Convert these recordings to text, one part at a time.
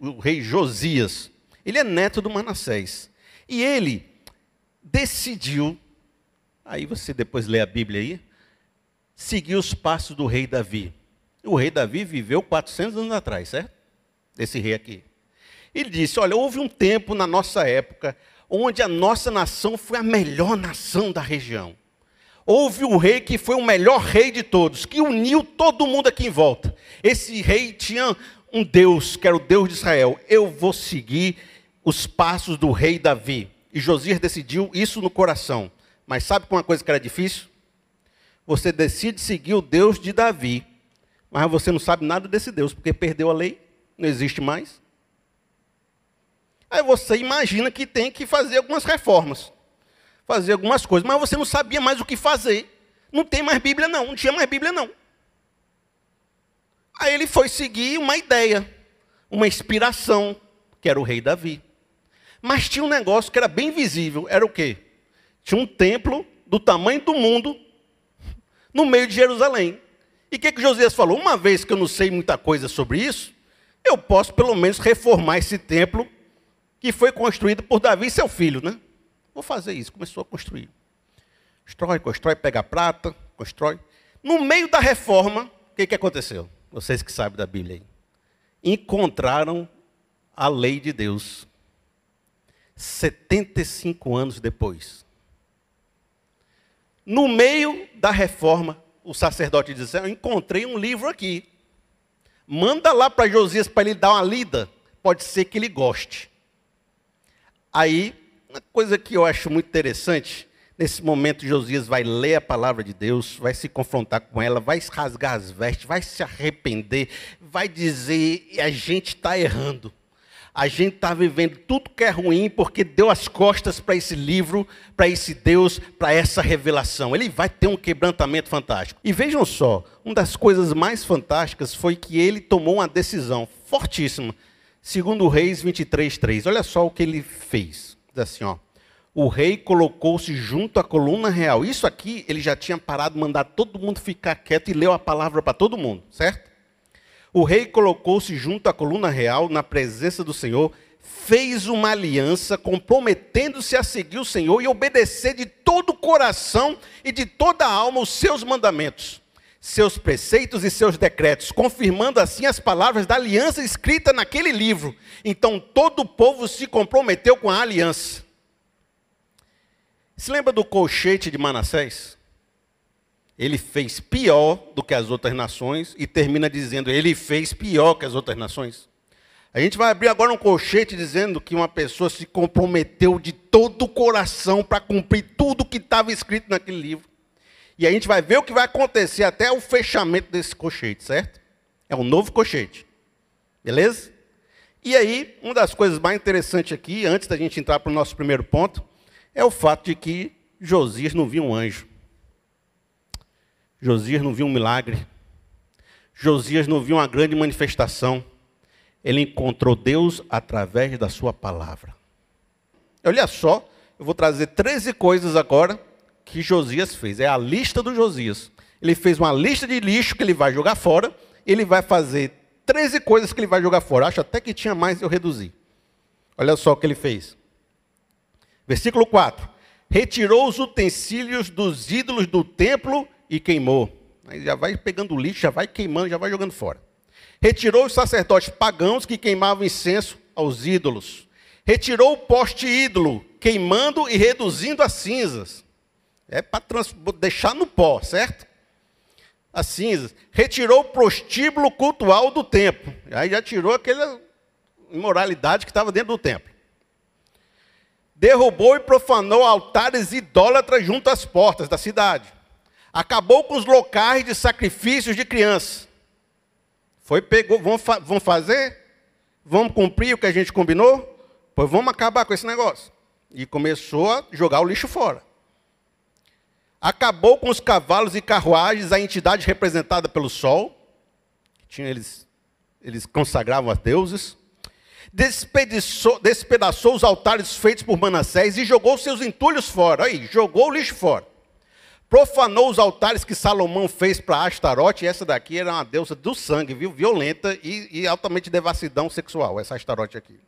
o rei Josias. Ele é neto do Manassés. E ele decidiu, aí você depois lê a Bíblia aí, seguir os passos do rei Davi. O rei Davi viveu 400 anos atrás, certo? Esse rei aqui. Ele disse: Olha, houve um tempo na nossa época onde a nossa nação foi a melhor nação da região. Houve um rei que foi o melhor rei de todos, que uniu todo mundo aqui em volta. Esse rei tinha um Deus, que era o Deus de Israel. Eu vou seguir os passos do rei Davi. E Josias decidiu isso no coração. Mas sabe uma coisa que era difícil? Você decide seguir o Deus de Davi, mas você não sabe nada desse Deus, porque perdeu a lei, não existe mais. Aí você imagina que tem que fazer algumas reformas, fazer algumas coisas, mas você não sabia mais o que fazer. Não tem mais Bíblia, não, não tinha mais Bíblia, não. Aí ele foi seguir uma ideia, uma inspiração, que era o rei Davi. Mas tinha um negócio que era bem visível, era o quê? Tinha um templo do tamanho do mundo no meio de Jerusalém. E o que, que Josias falou? Uma vez que eu não sei muita coisa sobre isso, eu posso pelo menos reformar esse templo que foi construído por Davi e seu filho, né? Vou fazer isso. Começou a construir. Constrói, constrói, pega prata, constrói. No meio da reforma, o que, que aconteceu? Vocês que sabem da Bíblia aí. Encontraram a lei de Deus. 75 anos depois. No meio da reforma, o sacerdote disse: Eu encontrei um livro aqui. Manda lá para Josias para ele dar uma lida. Pode ser que ele goste. Aí, uma coisa que eu acho muito interessante, nesse momento Josias vai ler a palavra de Deus, vai se confrontar com ela, vai rasgar as vestes, vai se arrepender, vai dizer: a gente está errando. A gente está vivendo tudo que é ruim porque deu as costas para esse livro, para esse Deus, para essa revelação. Ele vai ter um quebrantamento fantástico. E vejam só, uma das coisas mais fantásticas foi que ele tomou uma decisão fortíssima Segundo Reis 23, 3. Olha só o que ele fez. Diz assim, ó. O rei colocou-se junto à coluna real. Isso aqui ele já tinha parado, mandar todo mundo ficar quieto e leu a palavra para todo mundo, certo? O rei colocou-se junto à coluna real, na presença do Senhor, fez uma aliança, comprometendo-se a seguir o Senhor e obedecer de todo o coração e de toda a alma os seus mandamentos seus preceitos e seus decretos, confirmando assim as palavras da aliança escrita naquele livro. Então todo o povo se comprometeu com a aliança. Se lembra do colchete de Manassés? Ele fez pior do que as outras nações e termina dizendo: ele fez pior que as outras nações. A gente vai abrir agora um colchete dizendo que uma pessoa se comprometeu de todo o coração para cumprir tudo que estava escrito naquele livro. E a gente vai ver o que vai acontecer até o fechamento desse colchete, certo? É um novo colchete. Beleza? E aí, uma das coisas mais interessantes aqui, antes da gente entrar para o nosso primeiro ponto, é o fato de que Josias não viu um anjo. Josias não viu um milagre. Josias não viu uma grande manifestação. Ele encontrou Deus através da sua palavra. Olha só, eu vou trazer 13 coisas agora que Josias fez. É a lista do Josias. Ele fez uma lista de lixo que ele vai jogar fora. Ele vai fazer 13 coisas que ele vai jogar fora. Acho até que tinha mais, eu reduzi. Olha só o que ele fez. Versículo 4. Retirou os utensílios dos ídolos do templo e queimou. Aí já vai pegando lixo, já vai queimando, já vai jogando fora. Retirou os sacerdotes pagãos que queimavam incenso aos ídolos. Retirou o poste ídolo, queimando e reduzindo as cinzas. É para deixar no pó, certo? As cinzas. Retirou o prostíbulo cultual do templo. Aí já tirou aquela imoralidade que estava dentro do templo. Derrubou e profanou altares idólatras junto às portas da cidade. Acabou com os locais de sacrifícios de crianças. Foi, pegou, vamos, fa vamos fazer? Vamos cumprir o que a gente combinou? Pois vamos acabar com esse negócio. E começou a jogar o lixo fora. Acabou com os cavalos e carruagens, a entidade representada pelo sol. Tinha eles, eles consagravam a deuses. Despedaçou, despedaçou os altares feitos por Manassés e jogou seus entulhos fora. Aí, jogou o lixo fora. profanou os altares que Salomão fez para Astarote, essa daqui era uma deusa do sangue, viu? Violenta e, e altamente devassidão sexual, essa Astarote aqui.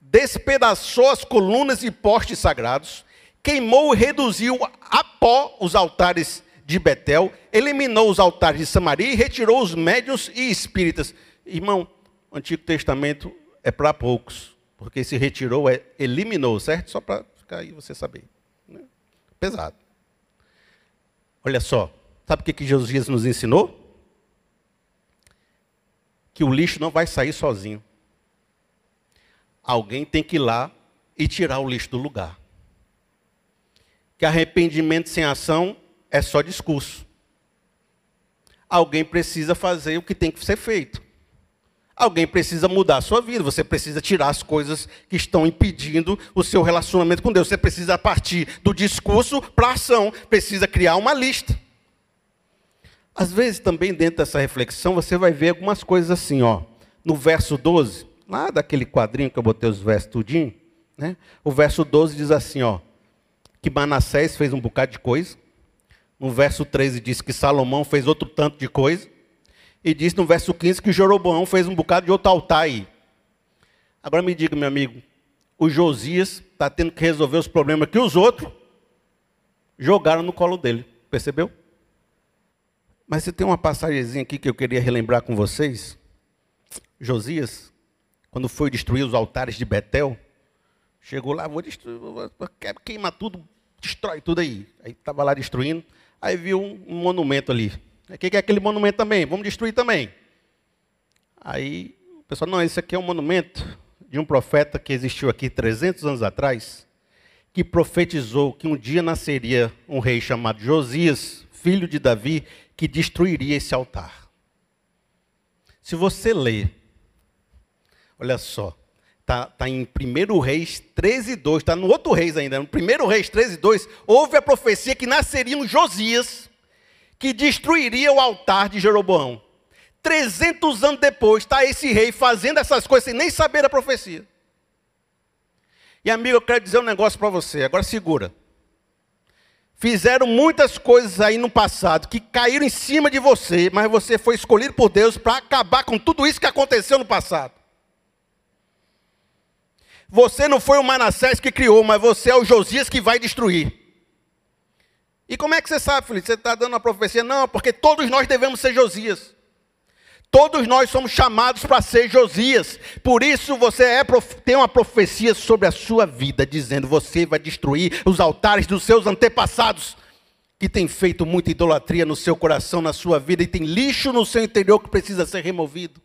Despedaçou as colunas e postes sagrados, queimou e reduziu a pó os altares de Betel, eliminou os altares de Samaria e retirou os médios e espíritas. Irmão, o Antigo Testamento é para poucos, porque se retirou é eliminou, certo? Só para ficar aí você saber. Né? Pesado. Olha só, sabe o que, que Jesus nos ensinou? Que o lixo não vai sair sozinho. Alguém tem que ir lá e tirar o lixo do lugar. Que arrependimento sem ação é só discurso. Alguém precisa fazer o que tem que ser feito. Alguém precisa mudar a sua vida. Você precisa tirar as coisas que estão impedindo o seu relacionamento com Deus. Você precisa partir do discurso para a ação. Precisa criar uma lista. Às vezes, também dentro dessa reflexão, você vai ver algumas coisas assim, ó. No verso 12, lá daquele quadrinho que eu botei os versos tudinho, né? O verso 12 diz assim, ó, que Manassés fez um bocado de coisa. No verso 13 diz que Salomão fez outro tanto de coisa. E diz no verso 15 que Jeroboão fez um bocado de outro altar aí. Agora me diga, meu amigo, o Josias está tendo que resolver os problemas que os outros jogaram no colo dele. Percebeu? Mas você tem uma passagemzinha aqui que eu queria relembrar com vocês. Josias, quando foi destruir os altares de Betel, chegou lá, vou destruir, vou queimar tudo, destrói tudo aí. Aí estava lá destruindo, aí viu um monumento ali. O que é aquele monumento também? Vamos destruir também. Aí o pessoal, não, esse aqui é um monumento de um profeta que existiu aqui 300 anos atrás, que profetizou que um dia nasceria um rei chamado Josias, filho de Davi, que destruiria esse altar. Se você ler, olha só, está tá em 1 Reis 13, 2, está no outro Reis ainda, no 1 Reis 13, 2, houve a profecia que nasceria um Josias, que destruiria o altar de Jeroboão. 300 anos depois, está esse rei fazendo essas coisas sem nem saber a profecia. E amigo, eu quero dizer um negócio para você, agora segura. Fizeram muitas coisas aí no passado que caíram em cima de você, mas você foi escolhido por Deus para acabar com tudo isso que aconteceu no passado. Você não foi o Manassés que criou, mas você é o Josias que vai destruir. E como é que você sabe, Felipe? Você está dando a profecia? Não, porque todos nós devemos ser Josias. Todos nós somos chamados para ser Josias. Por isso você é, tem uma profecia sobre a sua vida, dizendo: você vai destruir os altares dos seus antepassados, que têm feito muita idolatria no seu coração, na sua vida, e tem lixo no seu interior que precisa ser removido.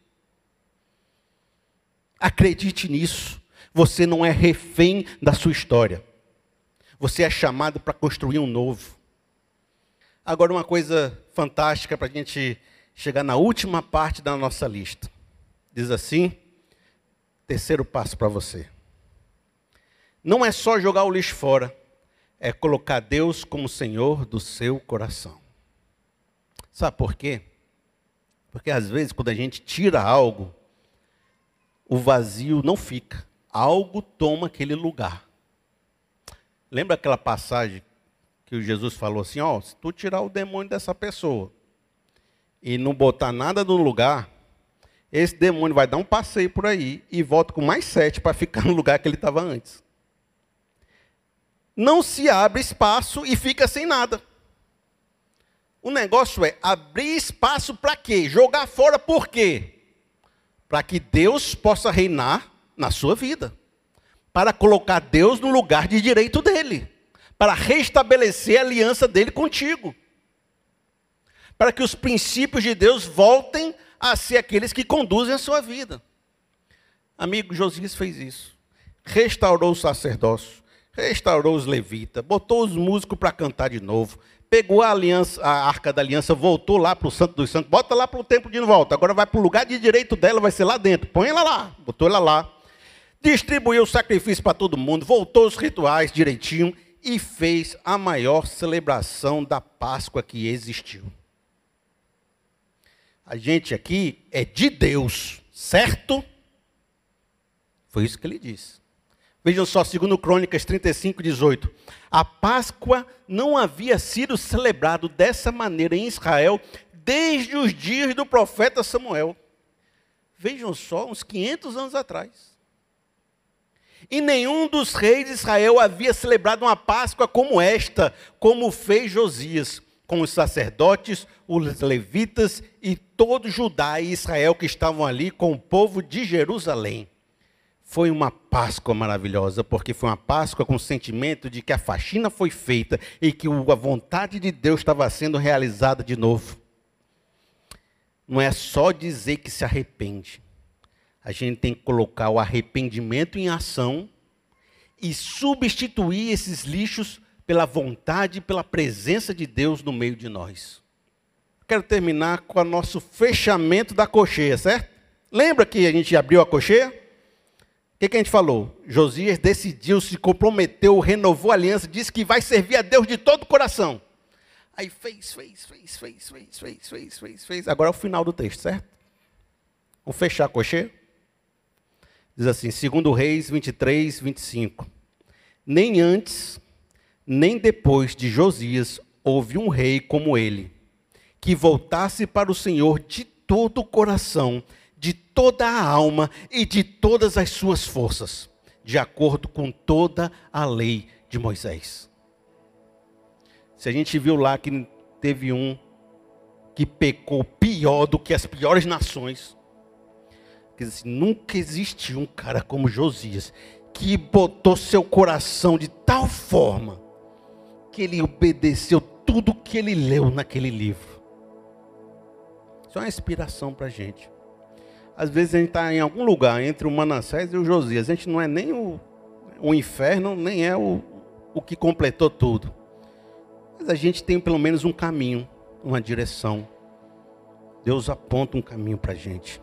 Acredite nisso. Você não é refém da sua história. Você é chamado para construir um novo. Agora, uma coisa fantástica para a gente chegar na última parte da nossa lista. Diz assim: terceiro passo para você. Não é só jogar o lixo fora, é colocar Deus como Senhor do seu coração. Sabe por quê? Porque às vezes, quando a gente tira algo, o vazio não fica, algo toma aquele lugar. Lembra aquela passagem que Jesus falou assim: ó, se tu tirar o demônio dessa pessoa e não botar nada no lugar, esse demônio vai dar um passeio por aí e volta com mais sete para ficar no lugar que ele estava antes. Não se abre espaço e fica sem nada. O negócio é abrir espaço para quê? Jogar fora por quê? Para que Deus possa reinar na sua vida. Para colocar Deus no lugar de direito dele para restabelecer a aliança dele contigo. Para que os princípios de Deus voltem a ser aqueles que conduzem a sua vida. Amigo, Josias fez isso. Restaurou o sacerdócio, restaurou os levitas, botou os músicos para cantar de novo, pegou a aliança, a arca da aliança, voltou lá para o Santo dos Santos, bota lá para o templo de volta. Agora vai para o lugar de direito dela, vai ser lá dentro. Põe ela lá, botou ela lá. Distribuiu o sacrifício para todo mundo, voltou os rituais direitinho e fez a maior celebração da Páscoa que existiu. A gente aqui é de Deus, certo? Foi isso que ele disse. Vejam só, segundo Crônicas 35, 18. A Páscoa não havia sido celebrado dessa maneira em Israel desde os dias do profeta Samuel. Vejam só, uns 500 anos atrás. E nenhum dos reis de Israel havia celebrado uma Páscoa como esta, como fez Josias, com os sacerdotes, os levitas e todo Judá e Israel que estavam ali com o povo de Jerusalém. Foi uma Páscoa maravilhosa, porque foi uma Páscoa com o sentimento de que a faxina foi feita e que a vontade de Deus estava sendo realizada de novo. Não é só dizer que se arrepende. A gente tem que colocar o arrependimento em ação e substituir esses lixos pela vontade e pela presença de Deus no meio de nós. Quero terminar com o nosso fechamento da cocheia, certo? Lembra que a gente abriu a cocheia? O que, que a gente falou? Josias decidiu, se comprometeu, renovou a aliança, disse que vai servir a Deus de todo o coração. Aí fez, fez, fez, fez, fez, fez, fez, fez, fez. Agora é o final do texto, certo? Vamos fechar a cocheia? Diz assim, segundo Reis 23, 25. Nem antes, nem depois de Josias houve um rei como ele, que voltasse para o Senhor de todo o coração, de toda a alma e de todas as suas forças, de acordo com toda a lei de Moisés. Se a gente viu lá que teve um que pecou pior do que as piores nações, quer dizer, nunca existiu um cara como Josias que botou seu coração de tal forma que ele obedeceu tudo que ele leu naquele livro. Isso é uma inspiração para a gente. Às vezes a gente está em algum lugar entre o Manassés e o Josias. A gente não é nem o, o inferno, nem é o, o que completou tudo. Mas a gente tem pelo menos um caminho, uma direção. Deus aponta um caminho para a gente.